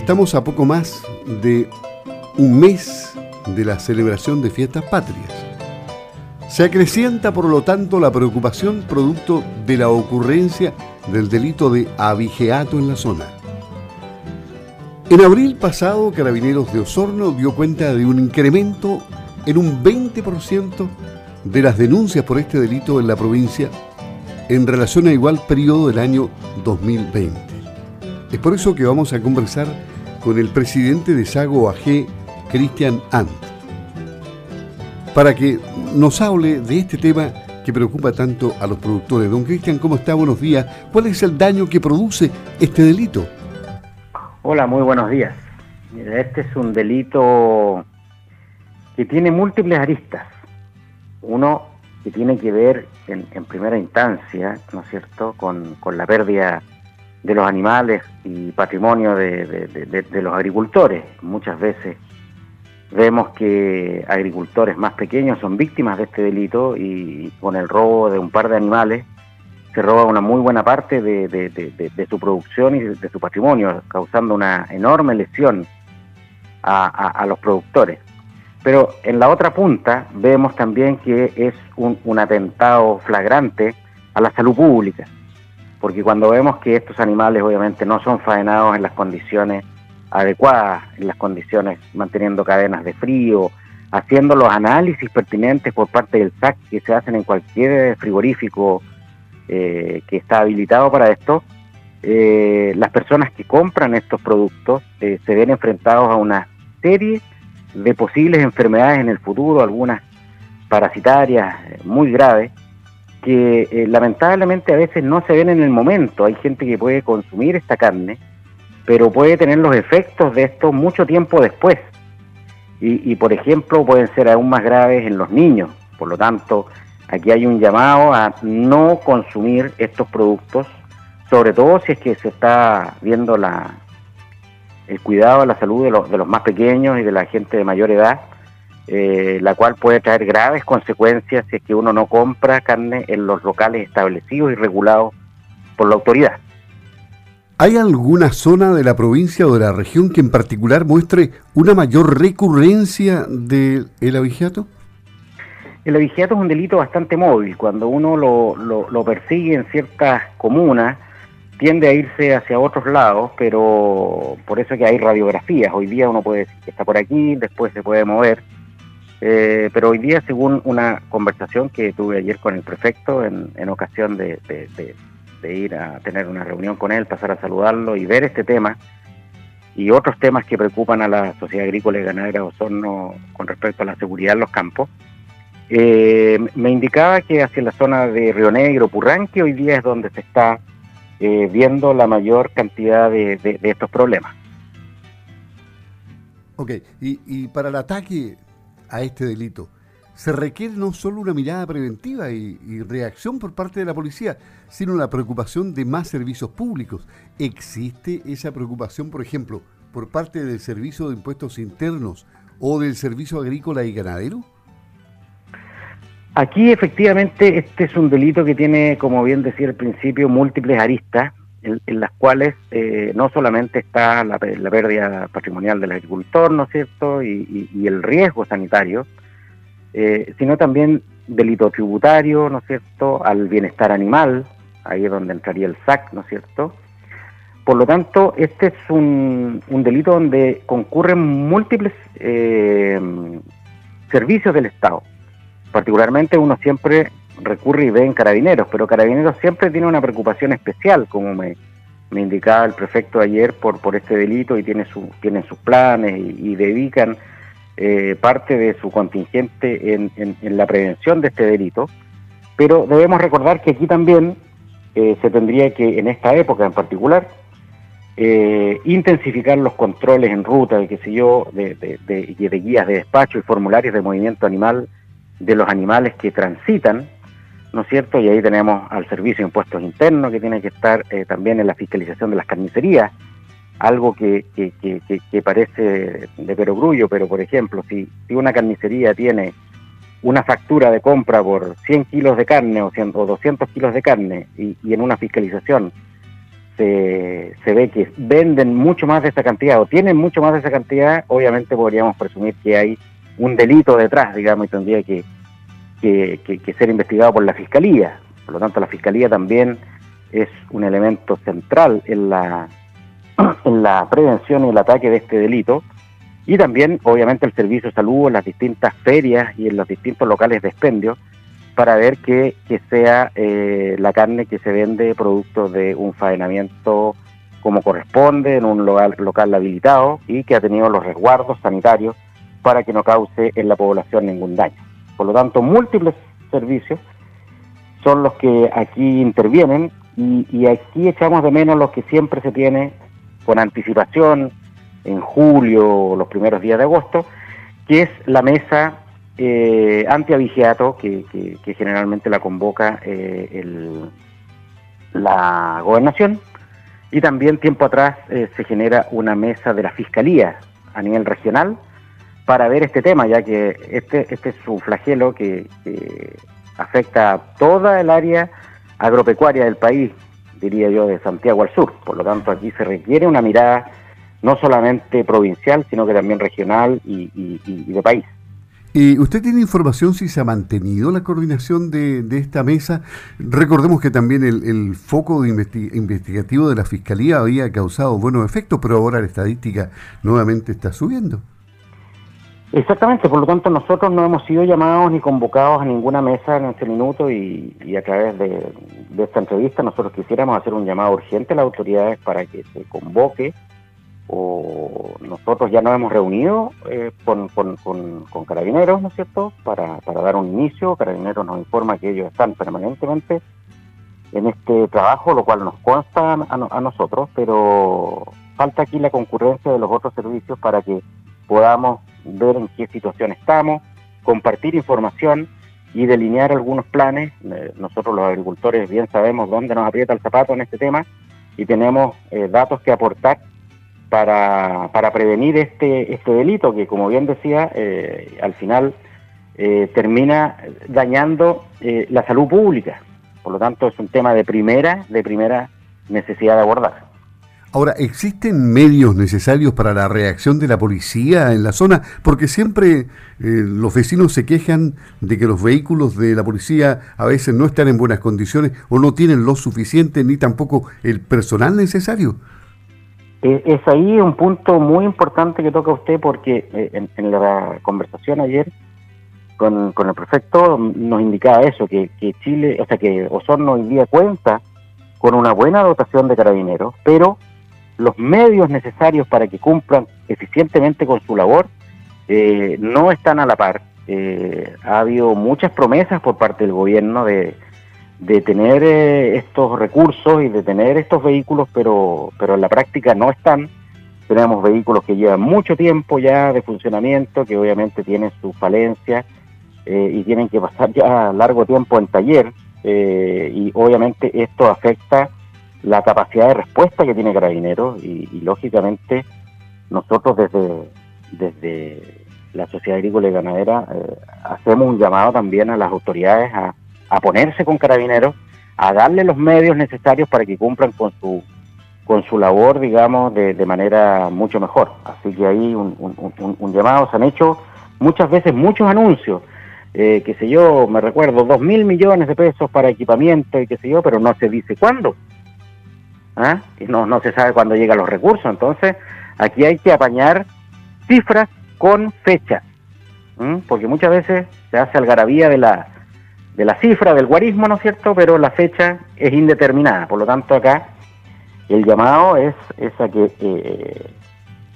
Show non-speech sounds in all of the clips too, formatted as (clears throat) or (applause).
Estamos a poco más de un mes de la celebración de fiestas patrias. Se acrecienta, por lo tanto, la preocupación producto de la ocurrencia del delito de abigeato en la zona. En abril pasado, Carabineros de Osorno dio cuenta de un incremento en un 20% de las denuncias por este delito en la provincia en relación a igual periodo del año 2020. Es por eso que vamos a conversar con el presidente de Sago AG, Cristian Ant, para que nos hable de este tema que preocupa tanto a los productores. Don Cristian, ¿cómo está? Buenos días. ¿Cuál es el daño que produce este delito? Hola, muy buenos días. Este es un delito que tiene múltiples aristas. Uno que tiene que ver en, primera instancia, ¿no es cierto?, con, la pérdida de los animales y patrimonio de, los agricultores. Muchas veces vemos que agricultores más pequeños son víctimas de este delito y con el robo de un par de animales se roba una muy buena parte de, su producción y de, su patrimonio, causando una enorme lesión a los productores. Pero en la otra punta vemos también que es un, atentado flagrante a la salud pública, porque cuando vemos que estos animales obviamente no son faenados en las condiciones adecuadas, en las condiciones manteniendo cadenas de frío, haciendo los análisis pertinentes por parte del SAC que se hacen en cualquier frigorífico eh, que está habilitado para esto, eh, las personas que compran estos productos eh, se ven enfrentados a una serie de posibles enfermedades en el futuro, algunas parasitarias eh, muy graves, que eh, lamentablemente a veces no se ven en el momento. Hay gente que puede consumir esta carne, pero puede tener los efectos de esto mucho tiempo después. Y, por ejemplo, pueden ser aún más graves en los niños. Por lo tanto, aquí hay un llamado a no consumir estos productos, sobre todo si es que se está viendo el cuidado de la salud de los, de los más pequeños y de la gente de mayor edad, eh, la cual puede traer graves consecuencias si es que uno no compra carne en los locales establecidos y regulados por la autoridad. ¿Hay alguna zona de la provincia o de la región que en particular muestre una mayor recurrencia del el abigeato? El abigeato es un delito bastante móvil. Cuando uno lo, lo, lo persigue en ciertas comunas, tiende a irse hacia otros lados, pero por eso que hay radiografías. Hoy día uno puede decir que está por aquí, después se puede mover. Eh, pero hoy día, según una conversación que tuve ayer con el prefecto en, ocasión de, ir a tener una reunión con él, pasar a saludarlo y ver este tema y otros temas que preocupan a la sociedad agrícola y ganadera de Osorno con respecto a la seguridad en los campos, eh, me indicaba que hacia la zona de Río Negro, Purranque, hoy día es donde se está eh, viendo la mayor cantidad de, estos problemas. Ok, y, para el ataque a este delito, se requiere no solo una mirada preventiva y, y, reacción por parte de la policía, sino la preocupación de más servicios públicos. ¿Existe esa preocupación, por ejemplo, por parte del Servicio de Impuestos Internos o del Servicio Agrícola y Ganadero? Aquí efectivamente este es un delito que tiene, como bien decía al principio, múltiples aristas, en, las cuales eh, no solamente está la, pérdida patrimonial del agricultor, ¿no es cierto?, y, el riesgo sanitario, eh, sino también delito tributario, ¿no es cierto?, al bienestar animal, ahí es donde entraría el SAC, ¿no es cierto?, por lo tanto, este es un, delito donde concurren múltiples eh, servicios del Estado particularmente uno siempre recurre y ve en carabineros, pero carabineros siempre tiene una preocupación especial, como me, indicaba el prefecto ayer, por, este delito y tiene su, tienen sus planes y, dedican eh, parte de su contingente en, la prevención de este delito. Pero debemos recordar que aquí también eh, se tendría que, en esta época en particular, eh, intensificar los controles en ruta, qué sé yo, de guías de despacho y formularios de movimiento animal de los animales que transitan, ¿no es cierto? Y ahí tenemos al Servicio de Impuestos Internos que tiene que estar eh, también en la fiscalización de las carnicerías, algo que, que, que, parece de perogrullo, pero por ejemplo, si, si una carnicería tiene una factura de compra por 100 kilos de carne o, 100, o 200 kilos de carne y, y en una fiscalización se, se ve que venden mucho más de esa cantidad o tienen mucho más de esa cantidad, obviamente podríamos presumir que hay un delito detrás, digamos, y tendría que, que, ser investigado por la Fiscalía. Por lo tanto, la Fiscalía también es un elemento central en la, (clears throat) en la prevención y el ataque de este delito. Y también, obviamente, el Servicio de Salud en las distintas ferias y en los distintos locales de expendio para ver que, sea eh, la carne que se vende producto de un faenamiento como corresponde en un local, local habilitado y que ha tenido los resguardos sanitarios para que no cause en la población ningún daño. Por lo tanto, múltiples servicios son los que aquí intervienen y, aquí echamos de menos los que siempre se tiene con anticipación en julio o los primeros días de agosto, que es la mesa eh, antiavigiato que, generalmente la convoca eh, la gobernación. Y también tiempo atrás eh, se genera una mesa de la fiscalía a nivel regional para ver este tema, ya que este, este es un flagelo que, afecta a toda el área agropecuaria del país, diría yo, de Santiago al sur. Por lo tanto, aquí se requiere una mirada no solamente provincial, sino que también regional y, de país. ¿Y usted tiene información si se ha mantenido la coordinación de, esta mesa? Recordemos que también el, foco investigativo de la Fiscalía había causado buenos efectos, pero ahora la estadística nuevamente está subiendo. Exactamente, por lo tanto nosotros no hemos sido llamados ni convocados a ninguna mesa en este minuto y, a través de, esta entrevista nosotros quisiéramos hacer un llamado urgente a las autoridades para que se convoque o nosotros ya nos hemos reunido eh, con, carabineros, ¿no es cierto?, para, dar un inicio. Carabineros nos informa que ellos están permanentemente en este trabajo, lo cual nos consta a nosotros, pero falta aquí la concurrencia de los otros servicios para que podamos ver en qué situación estamos, compartir información y delinear algunos planes. Eh, nosotros los agricultores bien sabemos dónde nos aprieta el zapato en este tema y tenemos eh, datos que aportar para, para prevenir este, este delito que, como bien decía, eh, al final termina dañando la salud pública. Por lo tanto, es un tema de primera, de primera necesidad de abordar. Ahora, ¿existen medios necesarios para la reacción de la policía en la zona? Porque siempre eh, los vecinos se quejan de que los vehículos de la policía a veces no están en buenas condiciones o no tienen lo suficiente ni tampoco el personal necesario. Eh, es ahí un punto muy importante que toca usted porque eh, en, la conversación ayer con, el prefecto nos indicaba eso, que, que Chile, o sea, que Osorno hoy día cuenta con una buena dotación de carabineros, pero los medios necesarios para que cumplan eficientemente con su labor eh, no están a la par. Eh, ha habido muchas promesas por parte del gobierno de, tener eh, estos recursos y de tener estos vehículos, pero, pero en la práctica no están. Tenemos vehículos que llevan mucho tiempo ya de funcionamiento, que obviamente tienen su falencia y tienen que pasar ya largo tiempo en taller y obviamente esto afecta la capacidad de respuesta que tiene Carabineros y, lógicamente nosotros desde, desde la Sociedad Agrícola y Ganadera eh, hacemos un llamado también a las autoridades a, ponerse con Carabineros, a darle los medios necesarios para que cumplan con su con su labor, digamos, de, manera mucho mejor. Así que ahí un, un, llamado, se han hecho muchas veces muchos anuncios, eh, qué sé yo, me recuerdo, dos mil millones de pesos para equipamiento y qué sé yo, pero no se dice cuándo. Y no, no se sabe cuándo llegan los recursos. Entonces, aquí hay que apañar cifras con fecha, porque muchas veces se hace algarabía de la, de la cifra, del guarismo, ¿no es cierto? Pero la fecha es indeterminada. Por lo tanto, acá el llamado es, es a que eh,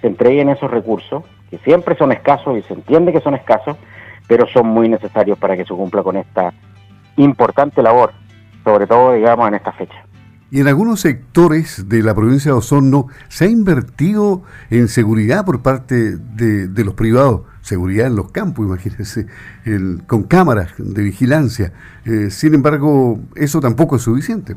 se entreguen esos recursos, que siempre son escasos y se entiende que son escasos, pero son muy necesarios para que se cumpla con esta importante labor, sobre todo, digamos, en esta fecha. Y en algunos sectores de la provincia de Osorno se ha invertido en seguridad por parte de, los privados, seguridad en los campos, imagínense, con cámaras de vigilancia. Eh, sin embargo, eso tampoco es suficiente.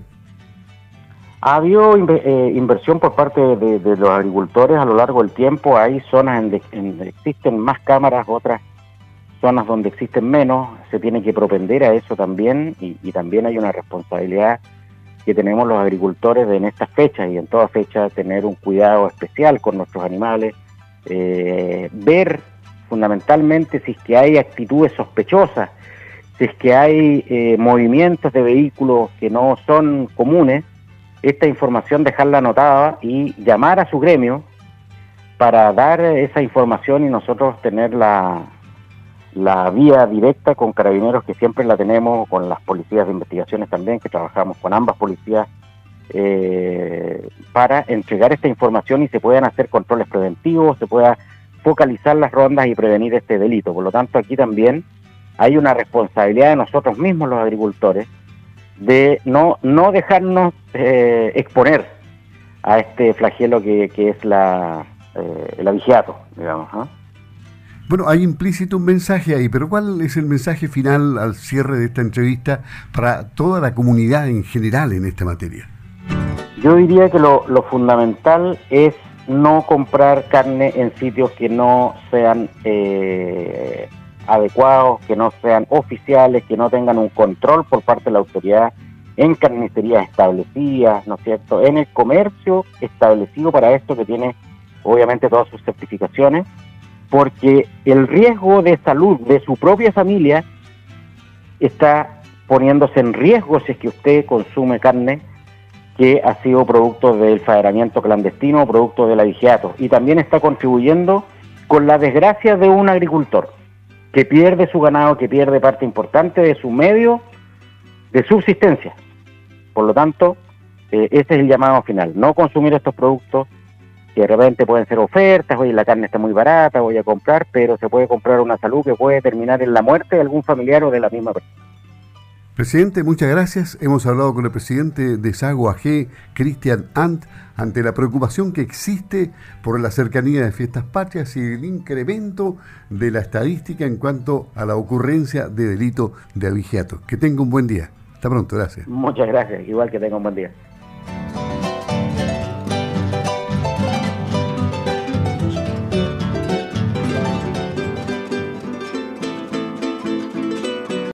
Ha habido eh, inversión por parte de, los agricultores a lo largo del tiempo. Hay zonas en, donde existen más cámaras, otras zonas donde existen menos. Se tiene que propender a eso también y también hay una responsabilidad que tenemos los agricultores en estas fechas y en todas fechas tener un cuidado especial con nuestros animales, eh, ver fundamentalmente si es que hay actitudes sospechosas, si es que hay eh, movimientos de vehículos que no son comunes, esta información dejarla anotada y llamar a su gremio para dar esa información y nosotros tener la, la vía directa con carabineros que siempre la tenemos, con las policías de investigaciones también, que trabajamos con ambas policías, eh, para entregar esta información y se puedan hacer controles preventivos, se pueda focalizar las rondas y prevenir este delito. Por lo tanto, aquí también hay una responsabilidad de nosotros mismos, los agricultores, de no, no dejarnos eh, exponer a este flagelo que, que es la, eh, el avigiato, digamos. Bueno, hay implícito un mensaje ahí, pero ¿cuál es el mensaje final al cierre de esta entrevista para toda la comunidad en general en esta materia? Yo diría que lo, fundamental es no comprar carne en sitios que no sean eh, adecuados, que no sean oficiales, que no tengan un control por parte de la autoridad en carnicerías establecidas, ¿no es cierto? En el comercio establecido para esto que tiene obviamente todas sus certificaciones porque el riesgo de salud de su propia familia está poniéndose en riesgo si es que usted consume carne que ha sido producto del faderamiento clandestino o producto del avigiato. Y también está contribuyendo con la desgracia de un agricultor que pierde su ganado, que pierde parte importante de su medio de subsistencia. Por lo tanto, eh, ese es el llamado final, no consumir estos productos, que de repente pueden ser ofertas, oye, la carne está muy barata, voy a comprar, pero se puede comprar una salud que puede terminar en la muerte de algún familiar o de la misma persona. Presidente, muchas gracias. Hemos hablado con el presidente de Sago AG, Cristian Ant, ante la preocupación que existe por la cercanía de fiestas patrias y el incremento de la estadística en cuanto a la ocurrencia de delito de abigeato. Que tenga un buen día. Hasta pronto, gracias. Muchas gracias, igual que tenga un buen día.